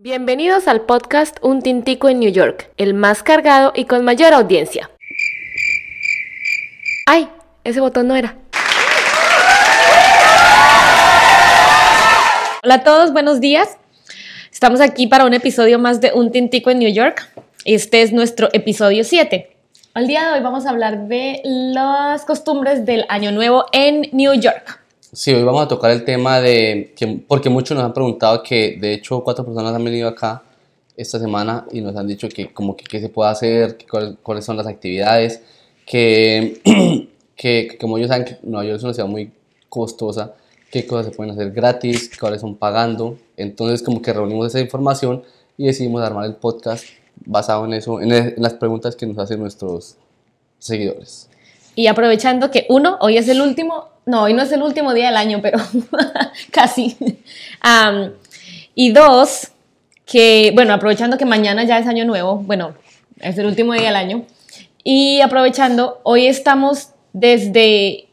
Bienvenidos al podcast Un Tintico en New York, el más cargado y con mayor audiencia. ¡Ay! Ese botón no era. Hola a todos, buenos días. Estamos aquí para un episodio más de Un Tintico en New York. Este es nuestro episodio 7. Al día de hoy vamos a hablar de las costumbres del Año Nuevo en New York. Sí, hoy vamos a tocar el tema de, que, porque muchos nos han preguntado que de hecho cuatro personas han venido acá esta semana y nos han dicho que como que qué se puede hacer, que cuál- cuáles son las actividades, que, que, que como ellos saben que Nueva York es una ciudad muy costosa, qué cosas se pueden hacer gratis, cuáles son pagando. Entonces como que reunimos esa información y decidimos armar el podcast basado en eso, en, en las preguntas que nos hacen nuestros seguidores. Y aprovechando que uno, hoy es el último, no, hoy no es el último día del año, pero casi. Y dos, que, bueno, aprovechando que mañana ya es año nuevo, bueno, es el último día del año. Y aprovechando, hoy estamos desde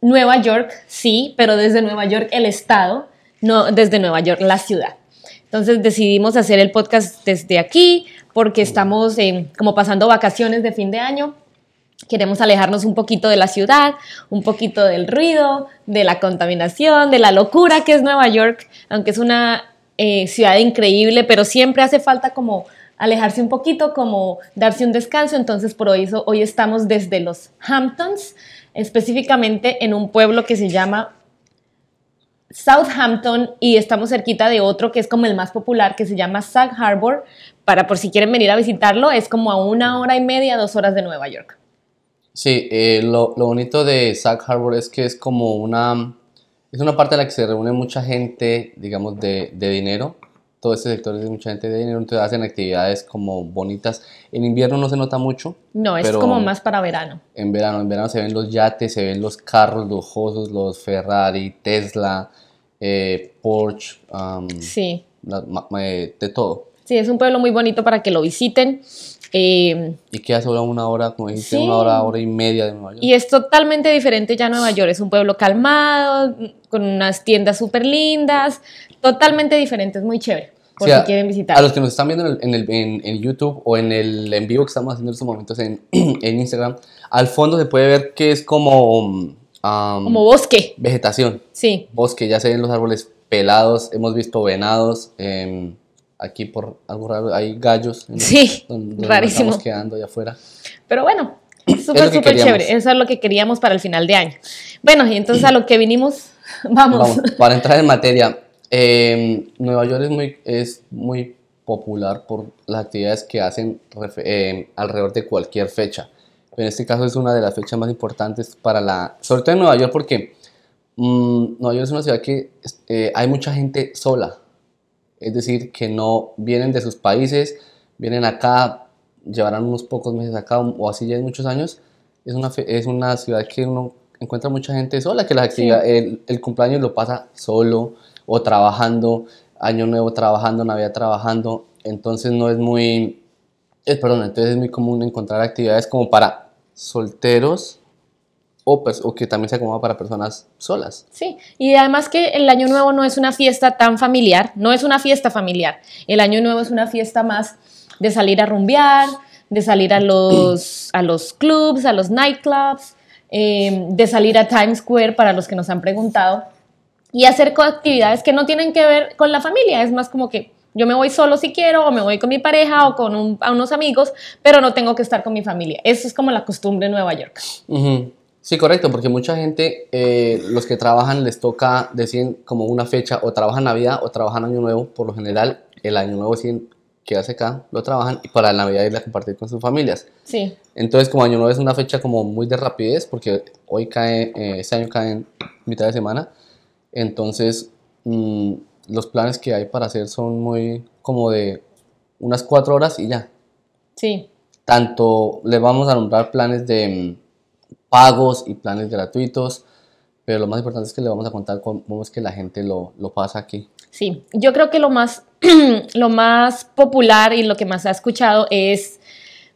Nueva York, sí, pero desde Nueva York el estado, no desde Nueva York la ciudad. Entonces decidimos hacer el podcast desde aquí porque estamos eh, como pasando vacaciones de fin de año Queremos alejarnos un poquito de la ciudad, un poquito del ruido, de la contaminación, de la locura que es Nueva York, aunque es una eh, ciudad increíble, pero siempre hace falta como alejarse un poquito, como darse un descanso. Entonces, por eso hoy estamos desde los Hamptons, específicamente en un pueblo que se llama Southampton y estamos cerquita de otro que es como el más popular que se llama Sag Harbor. Para por si quieren venir a visitarlo, es como a una hora y media, dos horas de Nueva York. Sí, eh, lo, lo bonito de Sag Harbor es que es como una, es una parte en la que se reúne mucha gente, digamos, de, de dinero. Todo este sector es de mucha gente de dinero, entonces hacen actividades como bonitas. En invierno no se nota mucho. No, es pero como más para verano. En verano, en verano se ven los yates, se ven los carros lujosos, los Ferrari, Tesla, eh, Porsche, um, Sí, la- ma- eh, de todo. Sí, es un pueblo muy bonito para que lo visiten. Eh, Y queda solo una hora, como dijiste, Sí. una hora, hora y media de Nueva York. y es totalmente diferente ya Nueva York. Es un pueblo calmado, con unas tiendas súper lindas, totalmente diferente, es muy chévere. Por Sí, si a- quieren visitar. A los que nos están viendo en, el- en, en- YouTube o en el en vivo que estamos haciendo en estos momentos en, en Instagram, al fondo se puede ver que es como, um, Como bosque, vegetación, sí. bosque, ya se ven los árboles pelados, hemos visto venados, em, aquí por algo raro hay gallos. en- Sí, donde nos rarísimo. Estamos quedando allá afuera. Pero bueno, súper, súper chévere. Eso es lo que queríamos para el final de año. Bueno, y entonces a lo que vinimos, vamos. Vamos, para entrar en materia, em, Nueva York es muy, es muy popular por las actividades que hacen em, alrededor de cualquier fecha. En este caso es una de las fechas más importantes para la, sobre todo en Nueva York porque mm, Nueva York es una ciudad que eh, hay mucha gente sola, es decir, que no vienen de sus países, vienen acá, llevarán unos pocos meses acá o así ya en muchos años. Es una, es una ciudad que uno encuentra mucha gente sola, que las actividades, el, el cumpleaños lo pasa solo o trabajando, Año Nuevo trabajando, Navidad trabajando. Entonces no es muy, es, perdón, entonces es muy común encontrar actividades como para solteros o, pers- o que también se acomoda para personas solas. Sí, y además que el Año Nuevo no es una fiesta tan familiar, no es una fiesta familiar. El Año Nuevo es una fiesta más de salir a rumbear, de salir a los, a los clubs, a los nightclubs, eh, de salir a Times Square para los que nos han preguntado y hacer actividades que no tienen que ver con la familia. Es más como que yo me voy solo si quiero, o me voy con mi pareja o con un- a unos amigos, pero no tengo que estar con mi familia. Eso es como la costumbre en Nueva York. Ujú. Sí, correcto, porque mucha gente, eh, los que trabajan les toca, deciden como una fecha, o trabajan Navidad o trabajan Año Nuevo, por lo general el Año Nuevo deciden quedarse acá, lo trabajan y para la Navidad ir a compartir con sus familias. Sí, Entonces, como Año Nuevo es una fecha como muy de rapidez, porque hoy cae, eh, este año cae en mitad de semana, entonces mm, los planes que hay para hacer son muy como de unas cuatro horas y ya. sí. Tanto le vamos a nombrar planes de mm, pagos y planes gratuitos, pero lo más importante es que le vamos a contar cómo es que la gente lo, lo pasa aquí. Sí, yo creo que lo más, lo más popular y lo que más ha escuchado es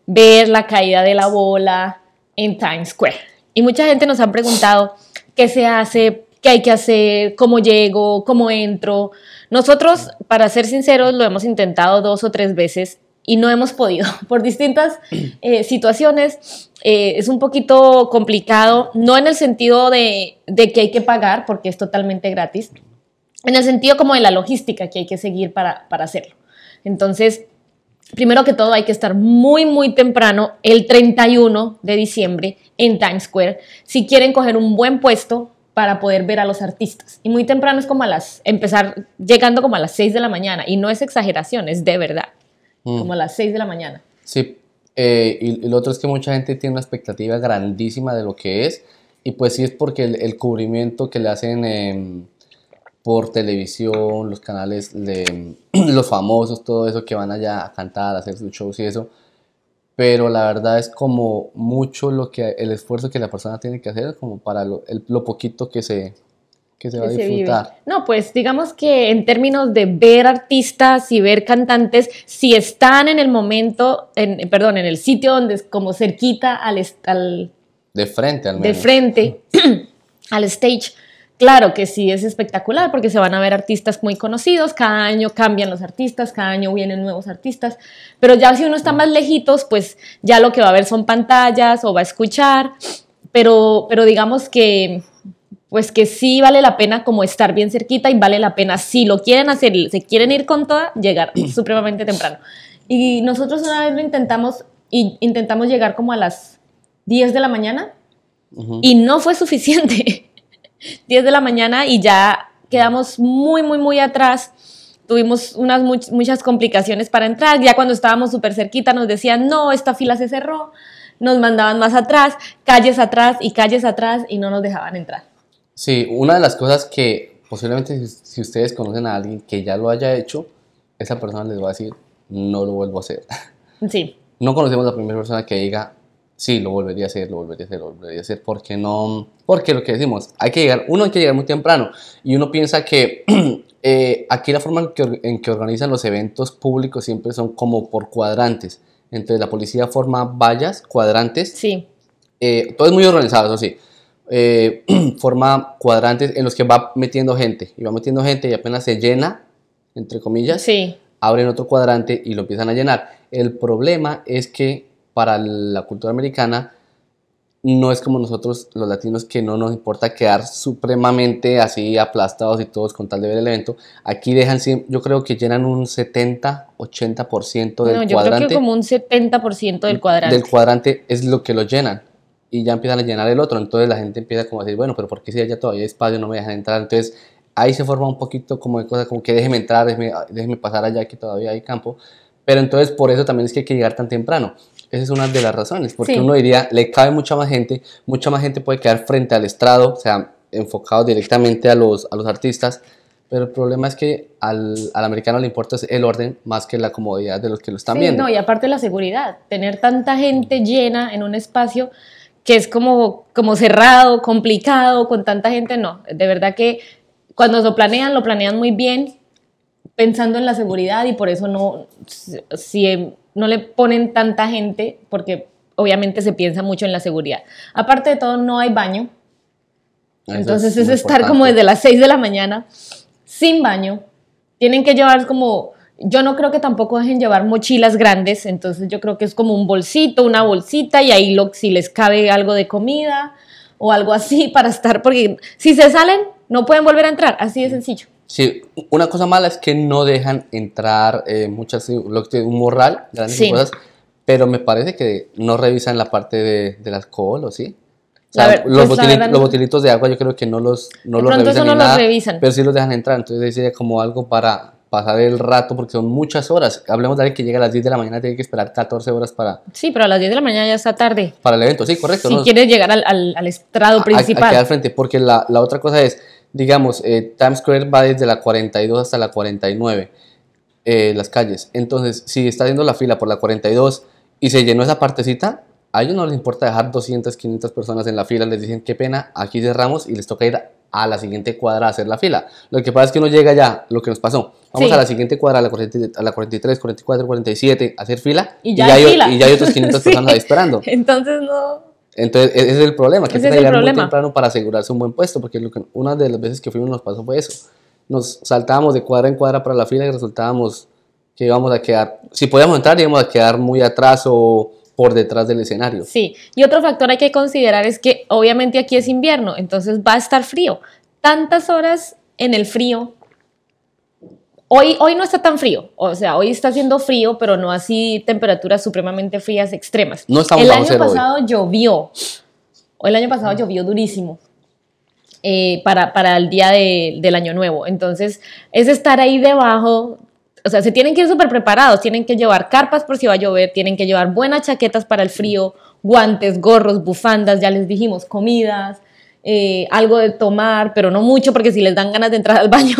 ver la caída de la bola en Times Square. Y mucha gente nos ha preguntado qué se hace qué hay que hacer, cómo llego, cómo entro. Nosotros, para ser sinceros, lo hemos intentado dos o tres veces y no hemos podido por distintas eh, situaciones. Eh, es un poquito complicado, no en el sentido de, de, que hay que pagar, porque es totalmente gratis, en el sentido como de la logística que hay que seguir para, para hacerlo. Entonces, primero que todo hay que estar muy, muy temprano, el 31 de diciembre, en Times Square, si quieren coger un buen puesto para poder ver a los artistas. Y muy temprano es como a las, empezar llegando como a las 6 de la mañana. Y no es exageración, es de verdad. Mm. Como a las 6 de la mañana. Sí, eh, y, lo otro es que mucha gente tiene una expectativa grandísima de lo que es. Y pues sí es porque el, cubrimiento que le hacen... Eh, por televisión, los canales de los famosos, todo eso que van allá a cantar, a hacer sus shows y eso. Pero la verdad es como mucho lo que el esfuerzo que la persona tiene que hacer como para lo, lo poquito que se, que se va a disfrutar. no, pues digamos que en términos de ver artistas y ver cantantes, si están en el momento, en, perdón, en el sitio donde es como cerquita al, al de frente al menos. De frente al stage Claro que sí, es espectacular porque se van a ver artistas muy conocidos, cada año cambian los artistas, cada año vienen nuevos artistas, pero ya si uno está más lejitos, pues ya lo que va a ver son pantallas o va a escuchar, pero, pero digamos que pues que sí vale la pena como estar bien cerquita y vale la pena, si lo quieren hacer, se quieren ir con toda, llegar supremamente temprano. Y nosotros una vez lo intentamos y intentamos llegar como a las 10 de la mañana y no fue suficiente. 10 de la mañana y ya quedamos muy, muy, muy atrás. Tuvimos unas muchas complicaciones para entrar. Ya cuando estábamos súper cerquita nos decían, no, esta fila se cerró. Nos mandaban más atrás, calles atrás y calles atrás y no nos dejaban entrar. Sí, una de las cosas que posiblemente si ustedes conocen a alguien que ya lo haya hecho, esa persona les va a decir, no lo vuelvo a hacer. Sí. No conocemos a la primera persona que diga, sí, lo volvería a hacer, lo volvería a hacer, lo volvería a hacer, porque no, porque lo que decimos, hay que llegar, uno hay que llegar muy temprano y uno piensa que eh, aquí la forma en que, organizan los eventos públicos siempre son como por cuadrantes, entonces la policía forma vallas, cuadrantes, sí. Eh, todo es muy organizado, eso sí, eh, forma cuadrantes en los que va metiendo gente y va metiendo gente y apenas se llena, entre comillas, sí. abren otro cuadrante y lo empiezan a llenar. El problema es que para la cultura americana no es como nosotros los latinos que no nos importa quedar supremamente así aplastados y todos con tal de ver el evento. Aquí dejan, yo creo que llenan un 70, 80% del no, yo Creo que como un 70% del cuadrante. Del cuadrante es lo que lo llenan y ya empiezan a llenar el otro. Entonces la gente empieza como a decir, bueno, pero ¿por qué si allá todavía hay espacio no me dejan entrar? Entonces ahí se forma un poquito como de cosas como que déjeme entrar, déjeme, déjeme pasar allá que todavía hay campo. Pero entonces por eso también es que hay que llegar tan temprano. Esa es una de las razones, porque uno diría, le cabe mucha más gente, mucha más gente puede quedar frente al estrado, o sea, enfocado directamente a los, a los artistas, pero el problema es que al, al, americano le importa el orden más que la comodidad de los que lo están sí, viendo. No, y aparte la seguridad, tener tanta gente llena en un espacio que es como, como cerrado, complicado, con tanta gente, no, de verdad que cuando lo planean, lo planean muy bien, pensando en la seguridad y por eso no, si no le ponen tanta gente porque obviamente se piensa mucho en la seguridad. Aparte de todo, no hay baño. Entonces es, estar como desde las 6 de la mañana sin baño. Tienen que llevar como, yo no creo que tampoco dejen llevar mochilas grandes, entonces yo creo que es como un bolsito, una bolsita y ahí lo, si les cabe algo de comida o algo así para estar, porque si se salen no pueden volver a entrar, así de sencillo. Sí, una cosa mala es que no dejan entrar eh, muchas, lo que un morral, grandes cosas, pero me parece que no revisan la parte de, del alcohol, ¿o sí? O sea, los, botelitos, de agua yo creo que no los, no los revisan, no los revisan. pero sí los dejan entrar, entonces sería como algo para pasar el rato, porque son muchas horas. Hablemos de alguien que llega a las 10 de la mañana, tiene que esperar 14 horas para... Sí, pero a las 10 de la mañana ya está tarde. Para el evento, sí, correcto. Si quieres llegar al, al, estrado principal. A, quedar frente, porque la, la otra cosa es digamos, eh, Times Square va desde la 42 hasta la 49, eh, las calles. Entonces, si está haciendo la fila por la 42 y se llenó esa partecita, a ellos no les importa dejar 200, 500 personas en la fila, les dicen qué pena, aquí cerramos y les toca ir a la siguiente cuadra a hacer la fila. Lo que pasa es que uno llega ya, lo que nos pasó, vamos a la siguiente cuadra, a la, 43, 44, 47, a hacer fila y ya, hay, y ya hay otros 500 personas ahí esperando. Entonces no... Entonces, ese es el problema, que hay es que llegar muy temprano para asegurarse un buen puesto, porque lo que- una de las veces que fuimos nos pasó fue eso. Nos saltábamos de cuadra en cuadra para la fila y resultábamos que íbamos a quedar, si podíamos entrar, íbamos a quedar muy atrás o por detrás del escenario. Sí, y otro factor hay que considerar es que obviamente aquí es invierno, entonces va a estar frío. Tantas horas en el frío. Hoy, hoy no está tan frío, o sea, hoy está haciendo frío, pero no así temperaturas supremamente frías extremas. No estamos el año cero hoy. pasado llovió, el año pasado llovió durísimo eh, para, para el día de- del año nuevo. Entonces, es estar ahí debajo. O sea, se tienen que ir súper preparados, tienen que llevar carpas por si va a llover, tienen que llevar buenas chaquetas para el frío, guantes, gorros, bufandas, ya les dijimos, comidas, eh, algo de tomar, pero no mucho porque si les dan ganas de entrar al baño,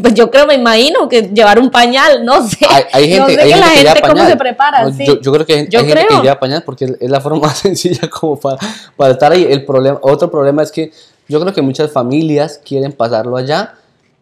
pues yo creo, me imagino que llevar un pañal, no sé. Hay, hay gente, no sé hay que la que lleva gente cómo pañal. se prepara, No, sí. yo, yo creo que hay, Yo hay gente que creo. lleva pañal porque es la forma más sencilla como para, para estar ahí. El problema, otro problema es que yo creo que muchas familias quieren pasarlo allá,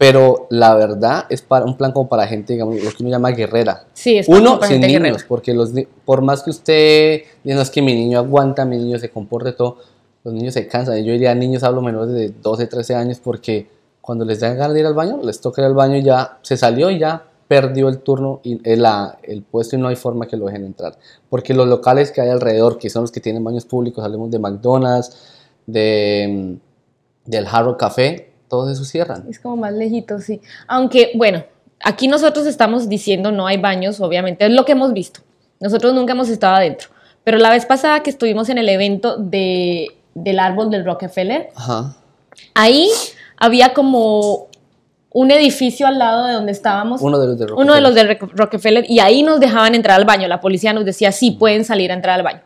pero la verdad es para un plan como para gente, digamos, lo que uno llama guerrera. Sí, es Uno, para sin gente niños, guerrera. porque los, por más que usted diga, "No, es que mi niño aguanta, mi niño se comporte todo, los niños se cansan. Yo diría niños, hablo menores de 12, 13 años, porque cuando les dan ganas de ir al baño, les toca ir al baño y ya se salió y ya perdió el turno y el, la- el puesto y no hay forma que lo dejen entrar. Porque los locales que hay alrededor, que son los que tienen baños públicos, hablemos de McDonald's, de, mm, del Harrow Café, todos esos cierran. Es como más lejito, sí. Aunque, bueno, aquí nosotros estamos diciendo no hay baños, obviamente, es lo que hemos visto. Nosotros nunca hemos estado adentro. Pero la vez pasada que estuvimos en el evento de, del árbol del Rockefeller, Ajá. ahí había como un edificio al lado de donde estábamos. Uno de los de Uno de los de Rock- Rockefeller y ahí nos dejaban entrar al baño. La policía nos decía, sí, pueden salir a entrar al baño.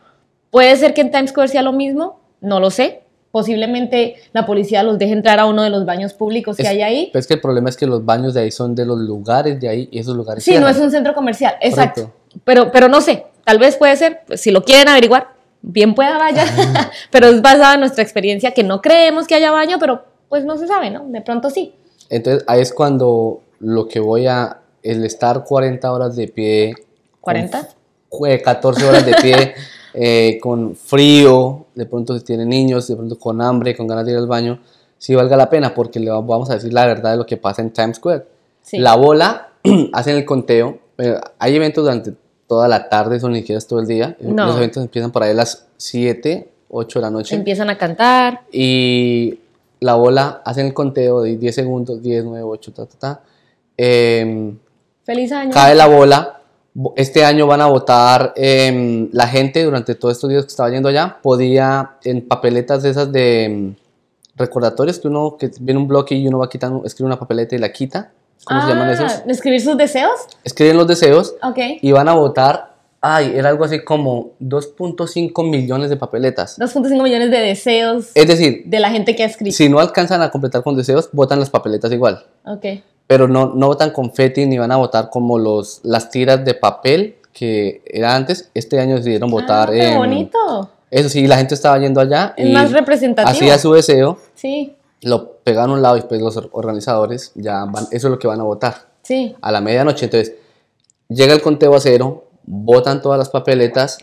¿Puede ser que en Times Square sea lo mismo? No lo sé. Posiblemente la policía los deje entrar a uno de los baños públicos que Es- hay ahí. Pero es que el problema es que los baños de ahí son de los lugares de ahí y esos lugares Sí, no es un centro comercial, exacto. Correcto. Pero, pero no sé, tal vez puede ser, pues, si lo quieren averiguar, bien pueda vaya, pero es basada en nuestra experiencia que no creemos que haya baño, pero pues no se sabe, ¿no? De pronto sí. Entonces ahí es cuando lo que voy a, el estar 40 horas de pie, ¿40? con- eh, 14 horas de pie, eh, con frío, de pronto si tiene niños, de pronto con hambre, con ganas de ir al baño, sí valga la pena porque le va- vamos a decir la verdad de lo que pasa en Times Square. Sí. La bola, hacen el conteo, eh, hay eventos durante toda la tarde, siquiera es todo el día, No. los eventos empiezan por ahí a las 7, 8 de la noche. Empiezan a cantar. y la bola hacen el conteo de 10 segundos, 10, 9, 8, ta, ta, ta. Em, Feliz año. cae la bola. Este año van a votar em, la gente durante todos estos días que estaba yendo allá. Podía en papeletas de esas de em, recordatorios que uno que viene un bloque y uno va quitando, escribe una papeleta y la quita. ¿Cómo se llaman Ah, esos? ¿Escribir sus deseos? Escriben los deseos Ok. y van a votar. Ay, era algo así como 2.5 millones de papeletas. 2.5 millones de deseos Es decir, de la gente que ha escrito. si no alcanzan a completar con deseos, votan las papeletas igual. Ok. Pero no, no votan confeti ni van a votar como los, las tiras de papel que era antes. Este año decidieron votar Ah, qué en- bonito. Eso sí, la gente estaba yendo allá Es y más representativo. hacía su deseo, Sí, lo pegaron a un lado y después los or- organizadores ya van, eso es lo que van a votar sí. a la medianoche. Entonces, llega el conteo a cero, votan todas las papeletas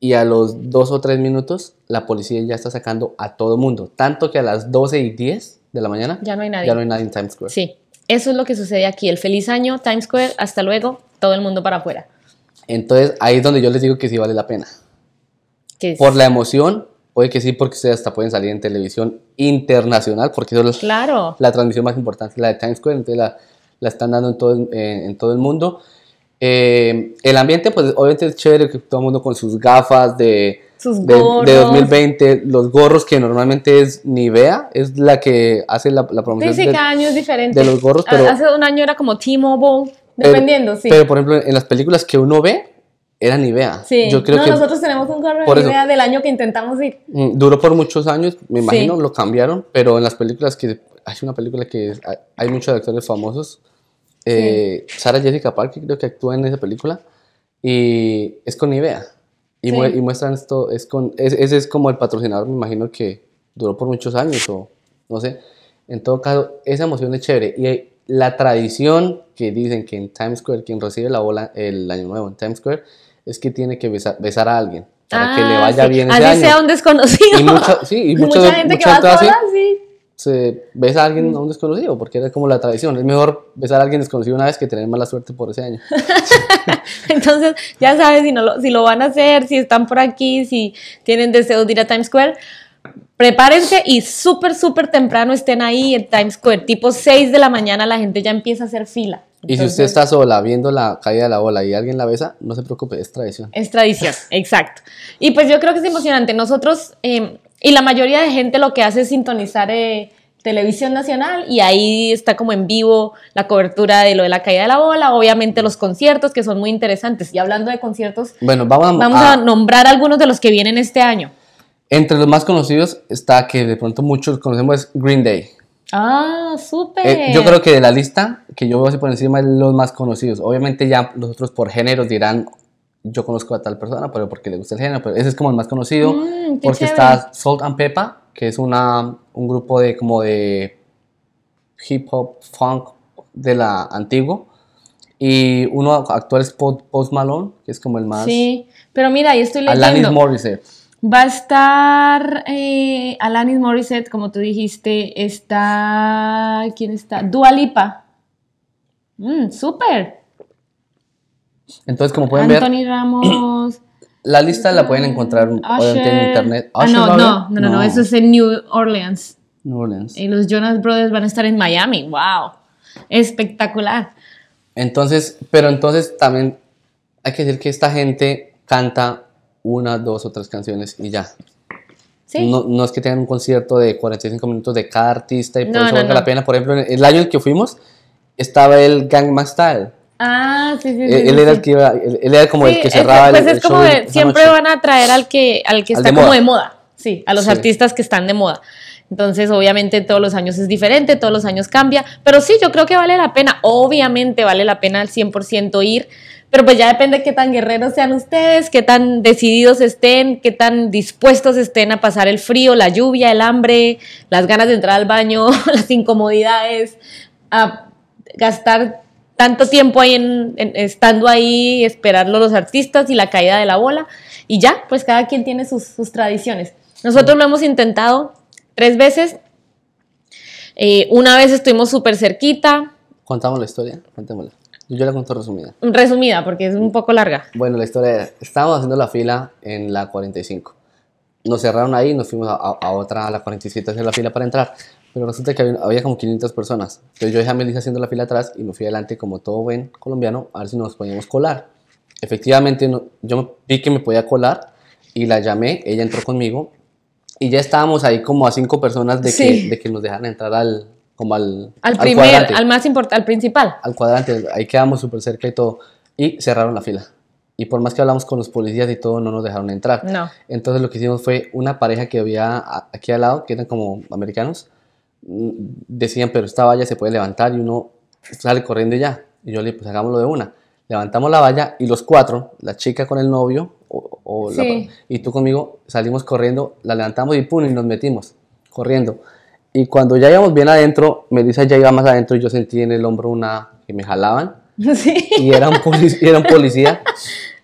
y a los dos o tres minutos la policía ya está sacando a todo el mundo. Tanto que a las 12 y 10 de la mañana Ya no hay nadie. ya no hay nadie en Times Square. Sí, eso es lo que sucede aquí. El feliz año, Times Square, hasta luego, todo el mundo para afuera. Entonces ahí es donde yo les digo que sí vale la pena. Es- Por la emoción, puede que sí, porque ustedes hasta pueden salir en televisión internacional, porque eso es Claro. la transmisión más importante, la de Times Square, entonces la, la están dando en todo, el- en, en todo el mundo. Eh, el ambiente, pues obviamente es chévere, que todo el mundo con sus gafas de, Sus de, de gorros. 2020, los gorros que normalmente es Nivea, es la que hace la, la promoción Sí, sí, de- cada año es diferente. de los gorros, Ah, pero- Hace un año era como T-Mobile, dependiendo, sí. Pero por ejemplo, en las películas que uno ve, era Nivea. sí. Yo creo no, que nosotros tenemos un gorro de eso- idea del año que intentamos ir. Mm, Duró por muchos años, me imagino, Sí. lo cambiaron, pero en las películas que hay una película que hay, hay muchos actores famosos. Eh, Sarah Jessica Parker creo que actúa en esa película y es con Nivea. Y, Sí. mue- y muestran esto, es con, es- ese es como el patrocinador, me imagino que duró por muchos años o no sé. En todo caso, esa emoción es chévere. Y la tradición que dicen que en Times Square, quien recibe la bola el año nuevo en Times Square, es que tiene que besar, besar a alguien. para que Ah, le vaya sí. bien ese Así año. sea un desconocido. Y mucha, sí, y mucha gente que va sola, sí. Se besa a alguien a un desconocido, porque era como la tradición. Es mejor besar a alguien desconocido una vez que tener mala suerte por ese año. Entonces, ya sabes, si, no lo, si lo van a hacer, si están por aquí, si tienen deseos de ir a Times Square, prepárense y súper, súper temprano estén ahí en Times Square. Tipo 6 de la mañana la gente ya empieza a hacer fila. Y si usted Entonces, está sola viendo la caída de la bola y alguien la besa, no se preocupe, es tradición. Es tradición, exacto. Y pues yo creo que es emocionante. Nosotros, eh, y la mayoría de gente lo que hace es sintonizar eh, televisión nacional y ahí está como en vivo la cobertura de lo de la caída de la bola, obviamente los conciertos que son muy interesantes. Y hablando de conciertos, Bueno, vamos a, vamos a- a nombrar algunos de los que vienen este año. entre los más conocidos está que de pronto muchos conocemos es Green Day. Ah, súper. Eh, yo creo que de la lista que yo veo así por encima es los más conocidos. Obviamente ya los otros por géneros dirán, yo conozco a tal persona, pero porque le gusta el género, pero ese es como el más conocido. Mm, porque chévere. está Salt and Pepper, que es una, un grupo de como de hip hop, funk de la antiguo. Y uno actual es Po- Post Malone, que es como el más... Sí, pero mira, ahí estoy Alanis leyendo. Morissette. Va a estar eh, Alanis Morissette, como tú dijiste, está... ¿Quién está? Dua Lipa. Mm, súper. Entonces, como pueden ver, Anthony Ramos. la lista la pueden encontrar obviamente en internet. Ah, ¿Usher no, no, no, no, no, eso es en New Orleans. New Orleans. Y los Jonas Brothers van a estar en Miami. ¡Wow! Espectacular. Entonces, pero entonces también hay que decir que esta gente canta una, dos o tres canciones y ya. Sí. No, no es que tengan un concierto de 45 minutos de cada artista y por No, eso no, valga no. la pena. Por ejemplo, el año en el que fuimos estaba el Gangnam Style. Ah, sí, sí, sí. él, sí, era sí. el que iba, él, él era como Sí, el que cerraba pues el, es como show de- siempre noche. van a traer al que al que Al está de como moda. de moda sí a los artistas que están de moda entonces obviamente todos los años es diferente todos los años cambia pero sí yo creo que vale la pena obviamente vale la pena al 100% ir pero pues ya depende qué tan guerreros sean ustedes qué tan decididos estén qué tan dispuestos estén a pasar el frío la lluvia el hambre las ganas de entrar al baño las incomodidades a gastar tanto tiempo ahí en, en- estando ahí, esperarlo los artistas y la caída de la bola. Y ya, pues cada quien tiene sus, sus tradiciones. Nosotros lo hemos intentado tres veces. Eh, una vez estuvimos súper cerquita, Contamos la historia, contémosla. Yo, la cuento resumida. resumida porque es un poco larga. Bueno, la historia era, estábamos haciendo la fila en la 45. Nos cerraron ahí nos fuimos a, a- a otra, a la 47, a hacer la fila para entrar. Pero resulta que había, había como 500 personas. Entonces yo dejé a Melissa haciendo la fila atrás y me fui adelante como todo buen colombiano a ver si nos podíamos colar. Efectivamente, no- yo vi que me podía colar y la llamé, ella entró conmigo y ya estábamos ahí como a cinco personas de, Sí. que, de que nos dejaran entrar al, como al, Al al primer, cuadrante al más importante, al principal. al cuadrante, ahí quedamos súper cerca y todo, y cerraron la fila. Y por más que hablamos con los policías y todo, no nos dejaron entrar. No. Entonces lo que hicimos fue una pareja que había aquí al lado, que eran como americanos, decían, pero esta valla se puede levantar y uno sale corriendo y ya. Y yo le dije, pues hagámoslo de una. Levantamos la valla y los cuatro, la chica con el novio o, o la- Sí. y tú conmigo, salimos corriendo, la levantamos y pum, y nos metimos, corriendo. Y cuando ya íbamos bien adentro, Melissa ya iba más adentro y yo sentí en el hombro una que me jalaban Sí. y era un, polic- era un policía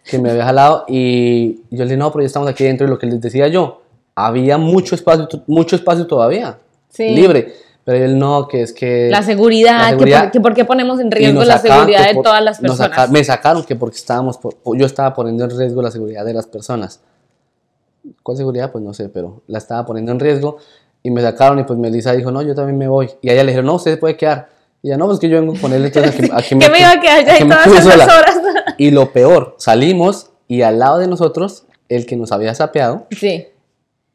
que me había jalado y yo le dije, no, pero ya estamos aquí dentro y lo que les decía yo, había mucho espacio, mucho espacio todavía, Sí. libre, pero él no, que es que... La seguridad, La que seguridad. por, que por qué ponemos en riesgo la sacaban seguridad que de por- todas las personas. saca- me sacaron que porque estábamos, por- yo estaba poniendo en riesgo la seguridad de las personas. ¿Cuál seguridad? Pues no sé, pero la estaba poniendo en riesgo y me sacaron y pues Melissa dijo, no, yo también me voy. Y a ella le dijeron, no, usted se puede quedar. Y ella, no, pues que yo vengo con él, entonces aquí, aquí ¿Qué me iba a quedar ya me todas esas sola". horas? Y lo peor, salimos y al lado de nosotros, el que nos había sapeado, Sí.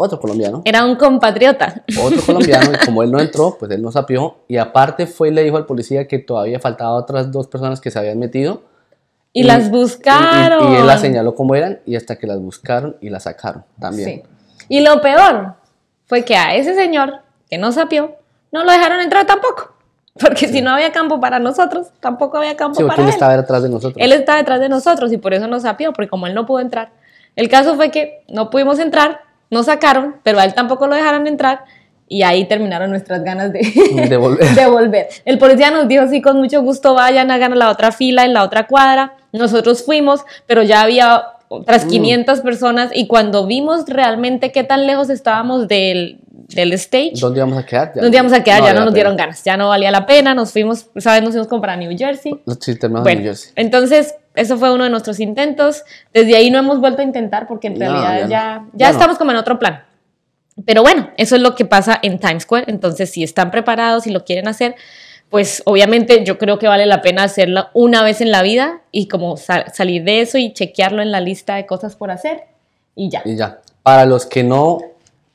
Otro colombiano, Era un compatriota. otro colombiano, y como él no entró, pues él nos sapeó. Y aparte fue y le dijo al policía que todavía faltaban otras dos personas que se habían metido. Y, las buscaron. Y, y él las señaló como eran y hasta que las buscaron y las sacaron también. Sí. Y lo peor fue que a ese señor que no sapió, no lo dejaron entrar tampoco. Porque si no había campo para nosotros, tampoco había campo Sí, porque para él él. estaba detrás de nosotros. Él estaba detrás de nosotros y por eso nos sapió, porque como él no pudo entrar. El caso fue que no pudimos entrar, nos sacaron, pero a él tampoco lo dejaron entrar y ahí terminaron nuestras ganas de, De volver. de volver. El policía nos dijo, sí, con mucho gusto vayan, hagan la otra fila en la otra cuadra. Nosotros fuimos, pero ya había otras Mm. 500 personas y cuando vimos realmente qué tan lejos estábamos del, del stage, ¿Dónde íbamos a quedar? Ya ¿dónde íbamos a quedar? ya valía no nos dieron ganas, ya no valía la pena, nos fuimos, ¿sabes? Nos fuimos como para New Jersey. Sí, terminamos en Bueno, New Jersey. entonces eso fue uno de nuestros intentos. Desde ahí no hemos vuelto a intentar porque en No, realidad ya no. ya, ya, Ya no. estamos como en otro plan. Pero bueno, eso es lo que pasa en Times Square. Entonces, si están preparados y lo quieren hacer, pues obviamente yo creo que vale la pena hacerlo una vez en la vida y como sa- salir de eso y chequearlo en la lista de cosas por hacer y ya. Y ya. Para los que no,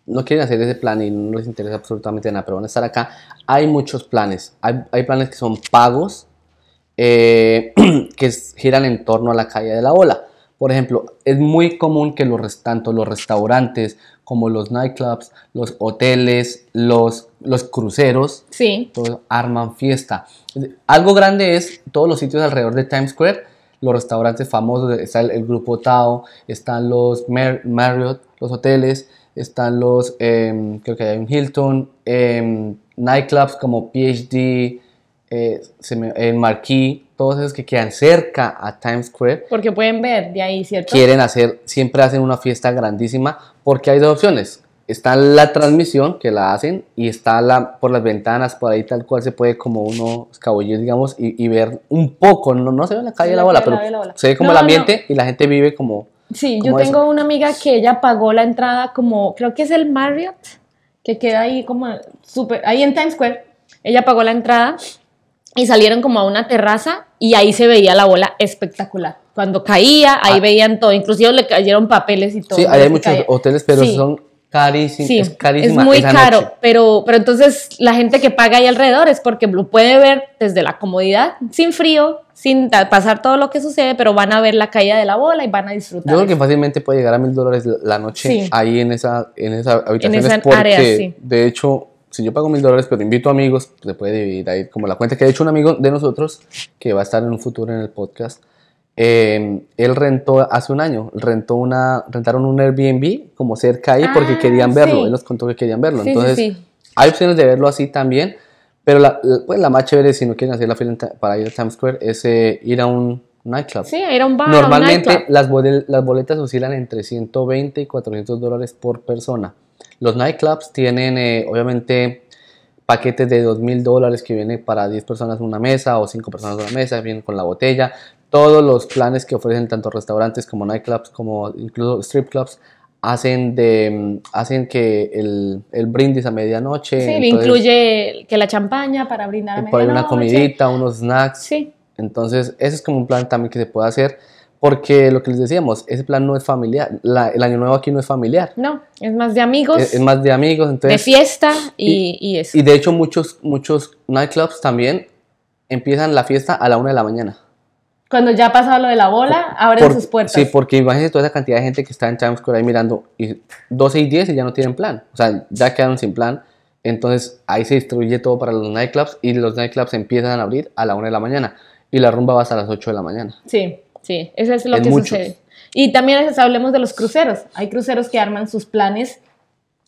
no quieren hacer ese plan y no les interesa absolutamente nada, pero van a estar acá, hay muchos planes. Hay, hay planes que son pagos, eh, que giran en torno a la calle de la ola. Por ejemplo, es muy común que los, tanto los restaurantes como los nightclubs, los hoteles, los, los cruceros, Sí, todos arman fiesta. Algo grande es todos los sitios alrededor de Times Square, los restaurantes famosos, está el, el grupo Tao, están los Mar- Marriott, los hoteles, están los, em, creo que hay un Hilton, em, nightclubs como PhD, eh, se me- el Marquee, todos esos que quedan cerca a Times Square, porque pueden ver de ahí, ¿cierto? quieren hacer, siempre hacen una fiesta grandísima porque hay dos opciones. Está la transmisión que la hacen y está la, por las ventanas, por ahí tal cual se puede como uno escabullir, digamos, y, y ver un poco, no, no se ve en la calle Sí, la la bola, pero la bola. se ve como No, el ambiente y la gente vive como... Sí, yo como tengo eso. una amiga que ella pagó la entrada como, creo que es el Marriott, que queda ahí como súper, ahí en Times Square. Ella pagó la entrada y salieron como a una terraza y ahí se veía la bola espectacular. Cuando caía, ahí Ah. veían todo, inclusive le cayeron papeles y todo. Sí, ahí hay muchos caía. hoteles, pero Sí. son carísimos. Sí, es carísima muy caro, noche. pero, pero entonces la gente que paga ahí alrededor es porque lo puede ver desde la comodidad, sin frío, sin pasar todo lo que sucede, pero van a ver la caída de la bola y van a disfrutar. Yo creo que fácilmente puede llegar a mil dólares la noche Sí. ahí en esa, en esa habitación. esa porque, área, sí. de hecho, si yo pago mil dólares, pero invito amigos, se puede dividir ahí como la cuenta que ha hecho un amigo de nosotros, que va a estar en un futuro en el podcast. eh, él rentó hace un año, rentó una, rentaron un Airbnb como cerca ahí porque Ah, querían verlo. sí. Él nos contó que querían verlo. Sí, Entonces, sí. hay opciones de verlo así también. Pero la, pues, la más chévere, si no quieren hacer la fila para ir a Times Square, es eh, ir a un nightclub. Sí, era un bar. un Normalmente nightclub. las, bole- las boletas oscilan entre 120 y 400 dólares por persona. Los nightclubs tienen eh, obviamente paquetes de 2.000 dólares que vienen para 10 personas una mesa o 5 personas una mesa, vienen con la botella. Todos los planes que ofrecen tanto restaurantes como nightclubs como incluso strip clubs hacen, de, mm, hacen que el, el brindis a medianoche. Sí, entonces, incluye que la champaña para brindar a por ahí una medianoche. comidita, unos snacks. Sí, Entonces, ese es como un plan también que se puede hacer, porque lo que les decíamos, ese plan no es familiar. La- el año nuevo aquí no es familiar, no, es más de amigos, es, es más de amigos. de Entonces, fiesta y, y eso. y de hecho, muchos, muchos nightclubs también empiezan la fiesta a la una de la mañana. Cuando ya ha pasado lo de la bola, abren Por- sus puertas. Sí, porque imagínense toda esa cantidad de gente que está en Times Square ahí mirando, y 12 y 10 y ya no tienen plan. O sea, ya quedaron sin plan. Entonces, ahí se distribuye todo para los nightclubs y los nightclubs empiezan a abrir a la una de la mañana y la rumba va hasta las 8 de la mañana. Sí, sí, eso es lo En que muchos. sucede. Y también hablemos de los cruceros. Hay cruceros que arman sus planes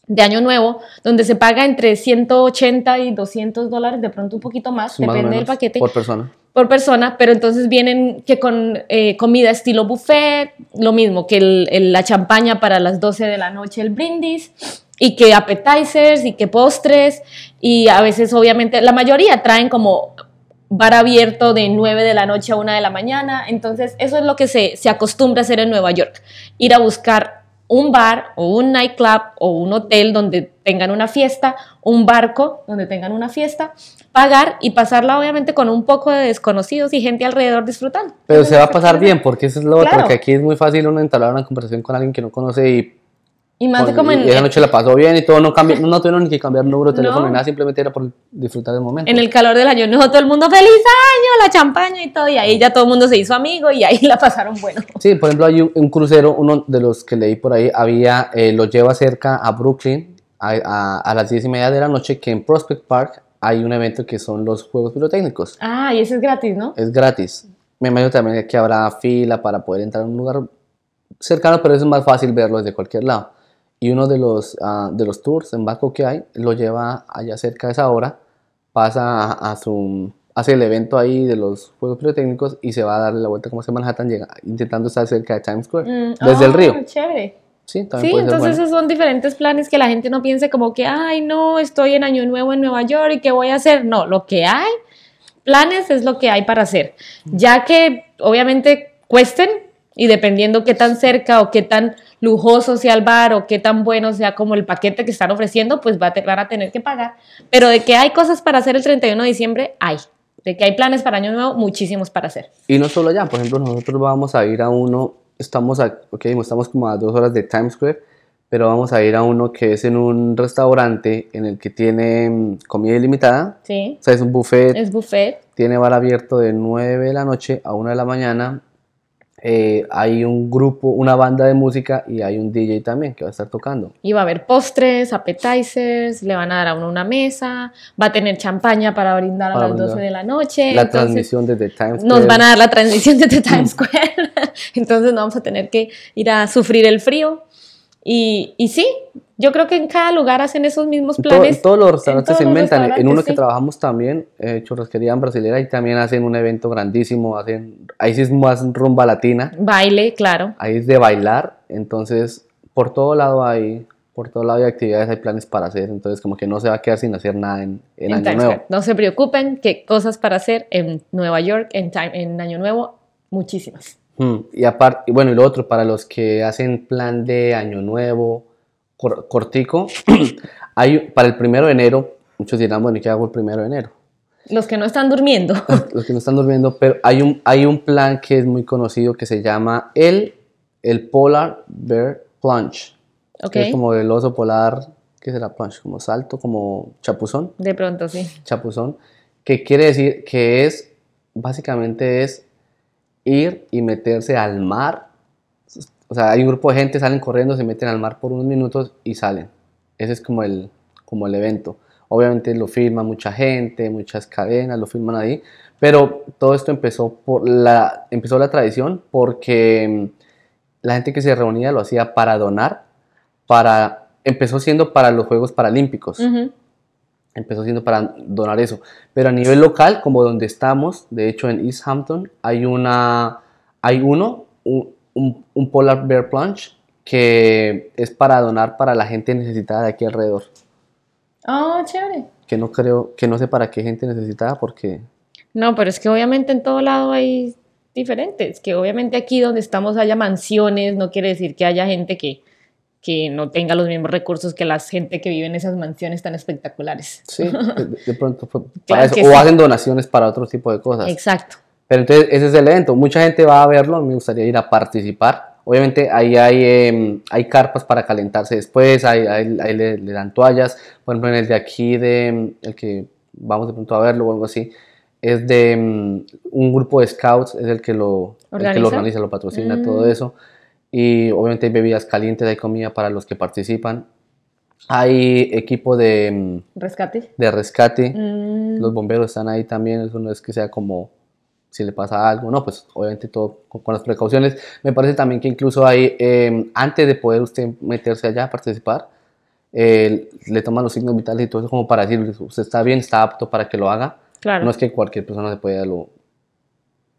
de año nuevo, donde se paga entre 180 y 200 dólares, de pronto un poquito más, Más depende del menos, paquete, Por persona. por persona, pero entonces vienen que con eh, comida estilo buffet, lo mismo que el- el- la champaña para las 12 de la noche, el brindis, y que appetizers y que postres, y a veces obviamente, la mayoría traen como bar abierto de 9 de la noche a 1 de la mañana, entonces eso es lo que se, se acostumbra a hacer en Nueva York, ir a buscar un bar o un nightclub o un hotel donde tengan una fiesta, un barco donde tengan una fiesta, pagar y pasarla obviamente con un poco de desconocidos y gente alrededor disfrutando. Pero se va a pasar bien, porque eso es lo otro, Claro. que aquí es muy fácil uno entablar una conversación con alguien que no conoce y, Y más de con- como en, esa noche la pasó bien y todo, no, cambió, no, no tuvieron ni que cambiar número de teléfono No. ni nada, simplemente era por disfrutar del momento. en el calor del año nuevo, todo el mundo feliz año, la champaña y todo, y ahí ya todo el mundo se hizo amigo y ahí la pasaron bueno. Sí, por ejemplo, hay un, un crucero, uno de los que leí por ahí, había, eh, lo lleva cerca a Brooklyn a, a- a las 10 y media de la noche, que en Prospect Park hay un evento que son los juegos pirotécnicos. Ah, y ese es gratis, ¿no? Es gratis. Me imagino también que habrá fila para poder entrar a un lugar cercano, pero eso es más fácil verlo desde cualquier lado. Y uno de los, ah, de los tours en barco que hay lo lleva allá cerca de esa hora, pasa a, a su, hace el evento ahí de los juegos pirotécnicos y se va a dar la vuelta como hacia Manhattan, llega, intentando estar cerca de Times Square, Mm, desde el oh, río. Chévere. Sí, Sí, entonces bueno. esos son diferentes planes que la gente no piense como que, ay, no, estoy en Año Nuevo en Nueva York y qué voy a hacer. No, lo que hay, planes es lo que hay para hacer. Ya que obviamente cuesten y dependiendo qué tan cerca o qué tan lujoso sea el bar o qué tan bueno sea como el paquete que están ofreciendo, pues va a te- van a tener que pagar. Pero de que hay cosas para hacer el 31 de diciembre, hay. De que hay planes para Año Nuevo, muchísimos para hacer. Y no solo allá, por ejemplo, nosotros vamos a ir a uno, estamos, a, estamos como a dos horas de Times Square, pero vamos a ir a uno que es en un restaurante en el que tiene mm, comida ilimitada, Sí, o sea, es un buffet, es buffet. tiene bar abierto de 9 de la noche a 1 de la mañana, eh, hay un grupo, una banda de música y hay un DJ también que va a estar tocando. Y va a haber postres, appetizers, le van a dar a uno una mesa, va a tener champaña para brindar a Para las brindar. 12 de la noche. la entonces, transmisión desde Times Square. Nos van a dar la transmisión desde Times Square. entonces no vamos a tener que ir a sufrir el frío. Y, y sí, yo creo que en cada lugar hacen esos mismos planes. todos los restaurantes todos se inventan. En uno que trabajamos también, eh, Churrasquería en Brasilera, y también hacen un evento grandísimo. Hacen, ahí sí es más rumba latina, Baile, claro. ahí es de bailar. Entonces, por todo lado hay, por todo lado hay actividades, hay planes para hacer. Entonces, como que no se va a quedar sin hacer nada en, en en Año Times Nuevo. Square. No se preocupen, que cosas para hacer en Nueva York en, time- en Año Nuevo, muchísimas. Mm, Y aparte, bueno, y lo otro, para los que hacen plan de Año Nuevo, cor- cortico, hay para el primero de enero, muchos dirán, bueno, ¿y qué hago el primero de enero? Los que no están durmiendo. los que no están durmiendo, pero hay un, hay un plan que es muy conocido que se llama el, el Polar Bear Plunge. ok. que es como el oso polar, ¿qué será plunge? Como salto, como chapuzón, De pronto, sí. chapuzón, que quiere decir que es, básicamente es ir y meterse al mar. O sea, hay un grupo de gente, salen corriendo, se meten al mar por unos minutos y salen. Ese es como el, como el evento. Obviamente lo filma mucha gente, muchas cadenas, lo filman ahí, pero todo esto empezó por la, empezó la tradición porque mm, la gente que se reunía lo hacía para donar, para, empezó siendo para los Juegos Paralímpicos, Ujú. Empezó siendo para donar eso, pero a nivel local, como donde estamos, de hecho en East Hampton, hay una, hay uno, un, un- un Polar Bear Plunge, que es para donar para la gente necesitada de aquí alrededor, Oh, chévere. que no creo, que no sé para qué gente necesitada, porque No, pero es que obviamente en todo lado hay diferentes. Que obviamente aquí donde estamos haya mansiones, no quiere decir que haya gente que, que no tenga los mismos recursos que la gente que vive en esas mansiones tan espectaculares. sí, de, de pronto fue para Claro eso, o sí. hacen donaciones para otro tipo de cosas. Exacto. Pero entonces ese es el evento. Mucha gente va a verlo. Me gustaría ir a participar. Obviamente ahí hay, em, hay carpas para calentarse después. Ahí, ahí- ahí le, le dan toallas. Por ejemplo, en el de aquí, de, em, el que vamos de pronto a verlo o algo así, es de em, un grupo de scouts. Es el que lo el que ¿Organiza? lo, organiza, lo patrocina, Mm. todo eso. Y obviamente hay bebidas calientes, hay comida para los que participan. Hay equipo de, em, Rescate. de rescate. Mm, Los bomberos están ahí también, eso no es que sea como si le pasa algo, no, pues obviamente todo con, con las precauciones. Me parece también que incluso hay, eh, antes de poder usted meterse allá a participar, eh, le toman los signos vitales y todo eso como para decirle, usted está bien, está apto para que lo haga. claro. No es que cualquier persona se pueda lo,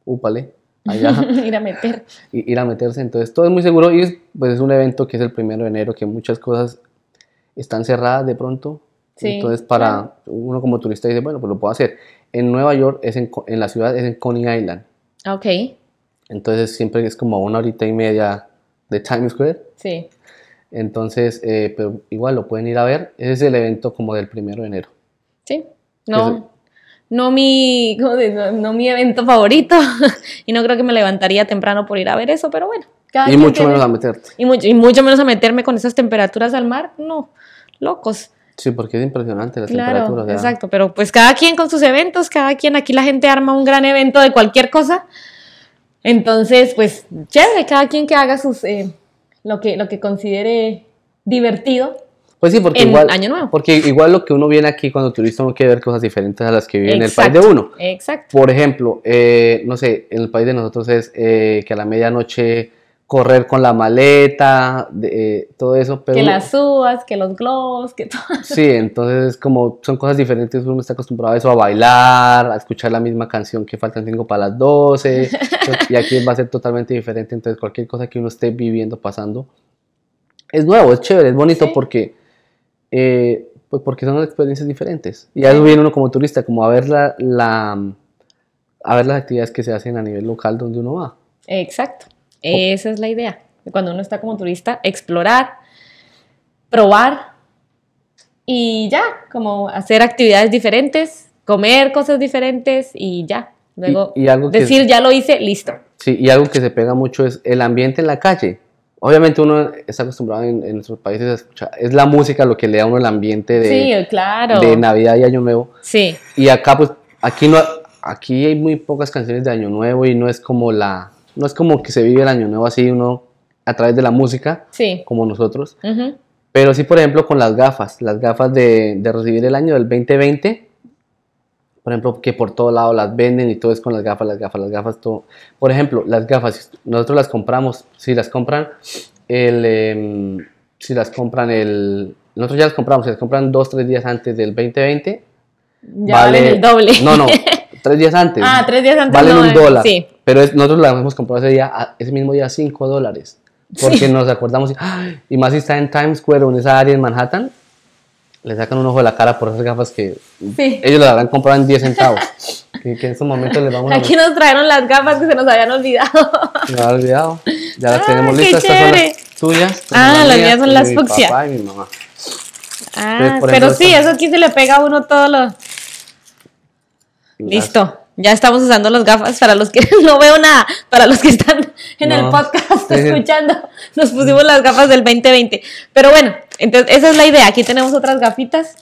úpale, allá, Ir a meter. y ir a meterse. Entonces todo es muy seguro y es, pues, es un evento que es el primero de enero, que muchas cosas están cerradas de pronto. Sí, Entonces para claro. uno como turista dice, bueno, pues lo puedo hacer. En Nueva York, es en, en la ciudad, es en Coney Island. Ah, Ok, Entonces siempre es como una horita y media de Times Square. sí. Entonces, eh, pero igual lo pueden ir a ver. Ese es el evento como del primero de enero. Sí. No, no mi, ¿cómo se- no, no mi evento favorito. y no creo que me levantaría temprano por ir a ver eso, pero bueno. cada y mucho tiene- menos a meterte. y mucho, y mucho menos a meterme con esas temperaturas al mar. No, locos. Sí, porque es impresionante las Claro, temperaturas. sea, exacto. Pero pues cada quien con sus eventos, cada quien, aquí la gente arma un gran evento de cualquier cosa. Entonces, pues, chévere, cada quien que haga sus, eh, lo, que, lo que considere divertido. Pues sí, porque en igual, Año Nuevo. porque igual lo que uno viene aquí cuando turista uno quiere ver cosas diferentes a las que vive en el país de Exacto, uno. Exacto. Por ejemplo, eh, no sé, en el país de nosotros es eh, que a la medianoche correr con la maleta, de, eh, todo eso. Pero que uno- las uvas, que los globos, que todo. Sí, entonces como son cosas diferentes, uno está acostumbrado a eso, a bailar, a escuchar la misma canción que faltan cinco para las 12, entonces, y aquí va a ser totalmente diferente, entonces cualquier cosa que uno esté viviendo, pasando, es nuevo, es chévere, es bonito Sí. porque, eh, pues porque son experiencias diferentes. Y a eso viene uno como turista, como a ver, la, la- a ver las actividades que se hacen a nivel local donde uno va. Exacto. Esa es la idea. Cuando uno está como turista, explorar, probar y ya, como hacer actividades diferentes, comer cosas diferentes y ya. Luego Y- y algo que- decir, ya lo hice, listo. Sí, y algo que se pega mucho es el ambiente en la calle. Obviamente uno está acostumbrado en, en nuestros países a escuchar, es la música lo que le da a uno el ambiente de, sí, claro. de Navidad y Año Nuevo. sí, Y acá pues, aquí no, aquí hay muy pocas canciones de Año Nuevo y no es como la, no es como que se vive el Año Nuevo así uno a través de la música, sí. como nosotros. Pero sí, por ejemplo, con las gafas, las gafas de, de recibir el año del 2020, por ejemplo, que por todo lado las venden y todo es con las gafas, las gafas, las gafas, todo. Por ejemplo, las gafas, nosotros las compramos, si las compran, el, em, si las compran el, nosotros ya las compramos, si las compran dos, tres días antes del 2020, Ya valen el doble. No, no, tres días antes. Ah, tres días antes Valen no, un eh, dólar. sí. Pero es- nosotros la hemos comprado ese día, ese mismo día, cinco dólares. Porque nos acordamos, y más si está en Times Square o en esa área en Manhattan, le sacan un ojo de la cara por esas gafas que Sí. ellos las habrán comprado en 10 centavos. que, que en estos momentos les vamos a Aquí nos trajeron las gafas que se nos habían olvidado. me había olvidado. Ya las Ah, tenemos listas. Estas son las tuyas. Ah, las mías, son las mi fucsia. papá y mi mamá. Ah, pero sí, eso aquí se le pega a uno todo lo... Listo, ya estamos usando las gafas para los que no veo nada, para los que están en el No, podcast sí. escuchando, nos pusimos las gafas del 2020. Pero bueno, entonces esa es la idea, aquí tenemos otras gafitas.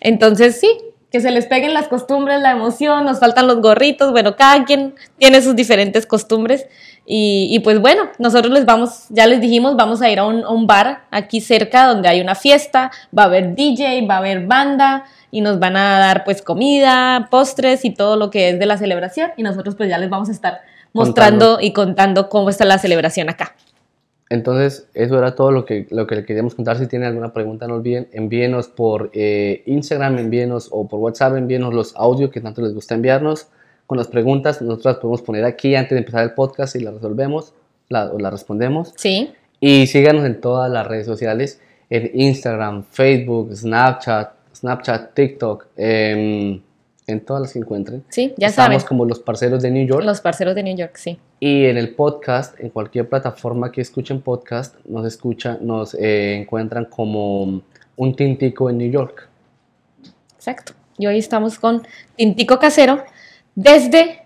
Entonces sí, que se les peguen las costumbres, la emoción, nos faltan los gorritos, bueno, cada quien tiene sus diferentes costumbres. Y, y pues bueno, nosotros les vamos, ya les dijimos, vamos a ir a un, a un bar aquí cerca donde hay una fiesta, va a haber DJ, va a haber banda y nos van a dar pues comida, postres y todo lo que es de la celebración y nosotros pues ya les vamos a estar mostrando y contando cómo está la celebración acá. Entonces, eso era todo lo que, lo que le queríamos contar. Si tienen alguna pregunta, no olviden, envíenos por eh, Instagram, envíenos o por WhatsApp, envíenos los audios que tanto les gusta enviarnos con las preguntas. Nosotros las podemos poner aquí antes de empezar el podcast y las resolvemos la, o las respondemos. Sí, Y síganos en todas las redes sociales, en Instagram, Facebook, Snapchat, Snapchat, TikTok, em, en todas las que encuentren. sí, ya Estamos saben. como los parceros de New York. Los parceros de New York, sí. Y en el podcast, en cualquier plataforma que escuchen podcast, nos escuchan, nos eh, encuentran como un tintico en New York. Exacto. Y hoy estamos con Tintico Casero desde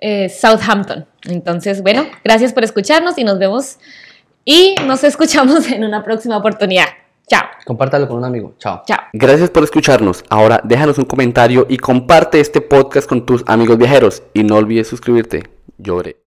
eh, Southampton. Entonces, bueno, gracias por escucharnos y nos vemos y nos escuchamos en una próxima oportunidad. Chao. Compártalo con un amigo. Chao. Chao. Gracias por escucharnos. Ahora déjanos un comentario y comparte este podcast con tus amigos viajeros. Y no olvides suscribirte. Llore.